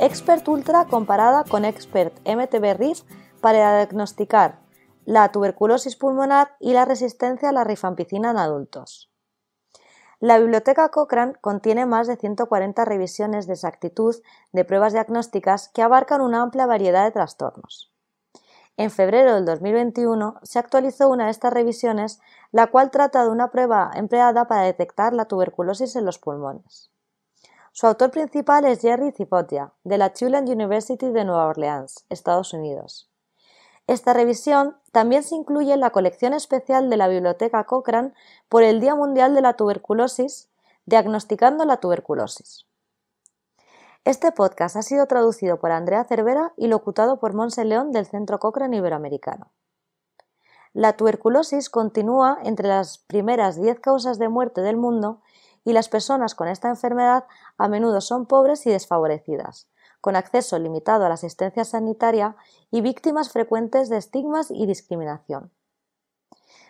Expert Ultra comparada con Expert MTB-RIF para diagnosticar la tuberculosis pulmonar y la resistencia a la rifampicina en adultos. La biblioteca Cochrane contiene más de 140 revisiones de exactitud de pruebas diagnósticas que abarcan una amplia variedad de trastornos. En febrero del 2021 se actualizó una de estas revisiones, la cual trata de una prueba empleada para detectar la tuberculosis en los pulmones. Su autor principal es Jerry Zipotia, de la Tulane University de Nueva Orleans, Estados Unidos. Esta revisión también se incluye en la colección especial de la Biblioteca Cochrane por el Día Mundial de la Tuberculosis, Diagnosticando la Tuberculosis. Este podcast ha sido traducido por Andrea Cervera y locutado por Monse León del Centro Cochrane Iberoamericano. La tuberculosis continúa entre las primeras 10 causas de muerte del mundo y las personas con esta enfermedad a menudo son pobres y desfavorecidas, con acceso limitado a la asistencia sanitaria y víctimas frecuentes de estigmas y discriminación.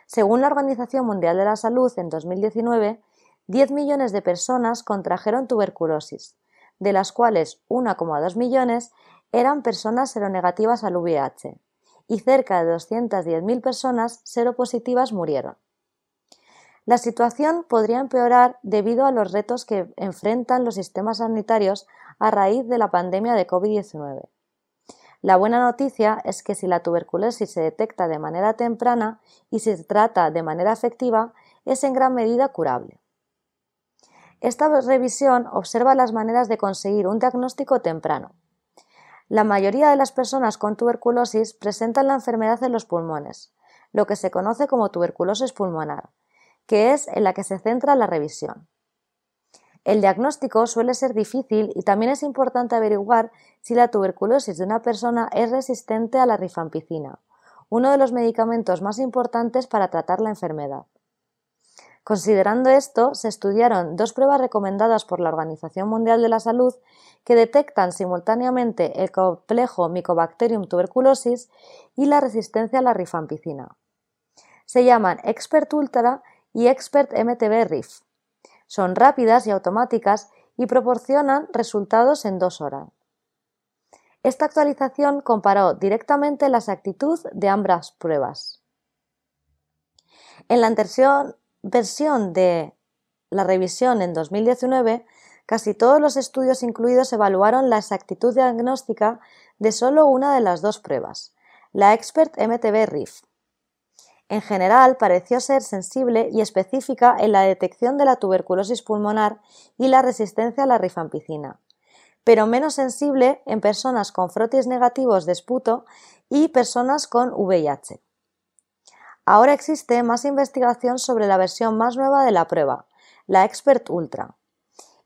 Según la Organización Mundial de la Salud, en 2019, 10 millones de personas contrajeron tuberculosis, de las cuales 1,2 millones eran personas seronegativas al VIH y cerca de 210.000 personas seropositivas murieron. La situación podría empeorar debido a los retos que enfrentan los sistemas sanitarios a raíz de la pandemia de COVID-19. La buena noticia es que si la tuberculosis se detecta de manera temprana y se trata de manera efectiva, es en gran medida curable. Esta revisión observa las maneras de conseguir un diagnóstico temprano. La mayoría de las personas con tuberculosis presentan la enfermedad en los pulmones, lo que se conoce como tuberculosis pulmonar, que es en la que se centra la revisión. El diagnóstico suele ser difícil y también es importante averiguar si la tuberculosis de una persona es resistente a la rifampicina, uno de los medicamentos más importantes para tratar la enfermedad. Considerando esto, se estudiaron dos pruebas recomendadas por la Organización Mundial de la Salud que detectan simultáneamente el complejo Mycobacterium tuberculosis y la resistencia a la rifampicina. Se llaman Expert Ultra y Expert MTB RIF. Son rápidas y automáticas y proporcionan resultados en dos horas. Esta actualización comparó directamente la exactitud de ambas pruebas. En la versión de la revisión en 2019, casi todos los estudios incluidos evaluaron la exactitud diagnóstica de solo una de las dos pruebas, la Expert MTB-RIF. En general, pareció ser sensible y específica en la detección de la tuberculosis pulmonar y la resistencia a la rifampicina, pero menos sensible en personas con frotis negativos de esputo y personas con VIH. Ahora existe más investigación sobre la versión más nueva de la prueba, la Expert Ultra,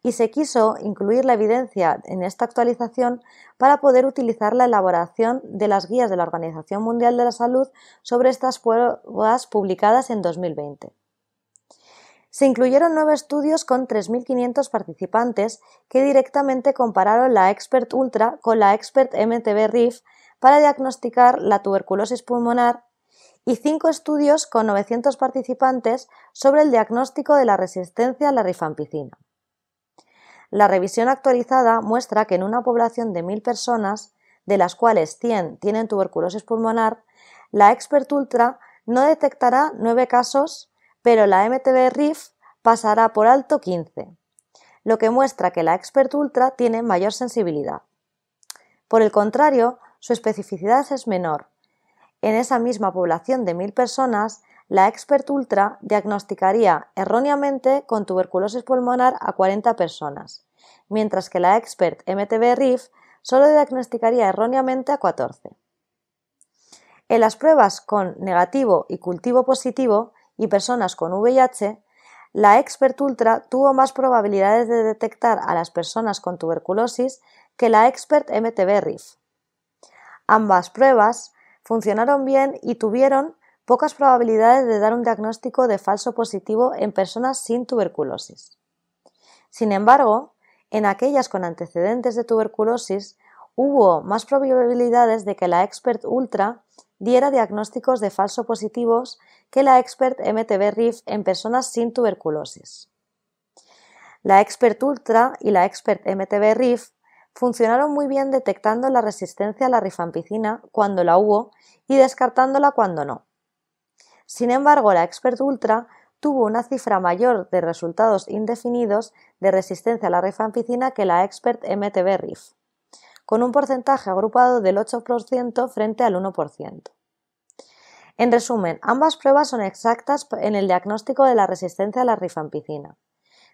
y se quiso incluir la evidencia en esta actualización para poder utilizar la elaboración de las guías de la Organización Mundial de la Salud sobre estas pruebas publicadas en 2020. Se incluyeron nueve estudios con 3.500 participantes que directamente compararon la Expert Ultra con la Expert MTB RIF para diagnosticar la tuberculosis pulmonar y cinco estudios con 900 participantes sobre el diagnóstico de la resistencia a la rifampicina. La revisión actualizada muestra que en una población de 1.000 personas, de las cuales 100 tienen tuberculosis pulmonar, la Expert Ultra no detectará 9 casos, pero la MTB-RIF pasará por alto 15, lo que muestra que la Expert Ultra tiene mayor sensibilidad. Por el contrario, su especificidad es menor, en esa misma población de 1.000 personas, la Expert Ultra diagnosticaría erróneamente con tuberculosis pulmonar a 40 personas, mientras que la Expert MTB-RIF solo diagnosticaría erróneamente a 14. En las pruebas con negativo y cultivo positivo y personas con VIH, la Expert Ultra tuvo más probabilidades de detectar a las personas con tuberculosis que la Expert MTB-RIF. Ambas pruebas funcionaron bien y tuvieron pocas probabilidades de dar un diagnóstico de falso positivo en personas sin tuberculosis. Sin embargo, en aquellas con antecedentes de tuberculosis hubo más probabilidades de que la Expert Ultra diera diagnósticos de falso positivos que la Expert MTB-RIF en personas sin tuberculosis. La Expert Ultra y la Expert MTB-RIF funcionaron muy bien detectando la resistencia a la rifampicina cuando la hubo y descartándola cuando no. Sin embargo, la Expert Ultra tuvo una cifra mayor de resultados indefinidos de resistencia a la rifampicina que la Expert MTB-RIF, con un porcentaje agrupado del 8% frente al 1%. En resumen, ambas pruebas son exactas en el diagnóstico de la resistencia a la rifampicina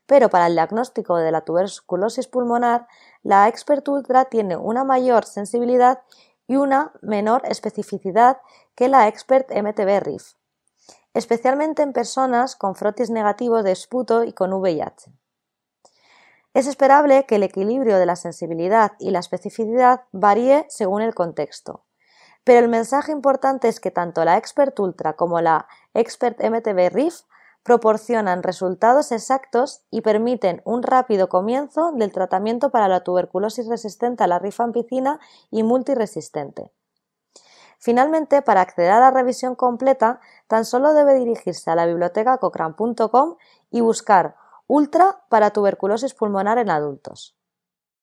pero para el diagnóstico de la tuberculosis pulmonar, la Expert Ultra tiene una mayor sensibilidad y una menor especificidad que la Expert MTB-RIF, especialmente en personas con frotis negativos de esputo y con VIH. Es esperable que el equilibrio de la sensibilidad y la especificidad varíe según el contexto, pero el mensaje importante es que tanto la Expert Ultra como la Expert MTB-RIF proporcionan resultados exactos y permiten un rápido comienzo del tratamiento para la tuberculosis resistente a la rifampicina y multiresistente. Finalmente, para acceder a la revisión completa, tan solo debe dirigirse a la biblioteca cochrane.com y buscar Ultra para tuberculosis pulmonar en adultos.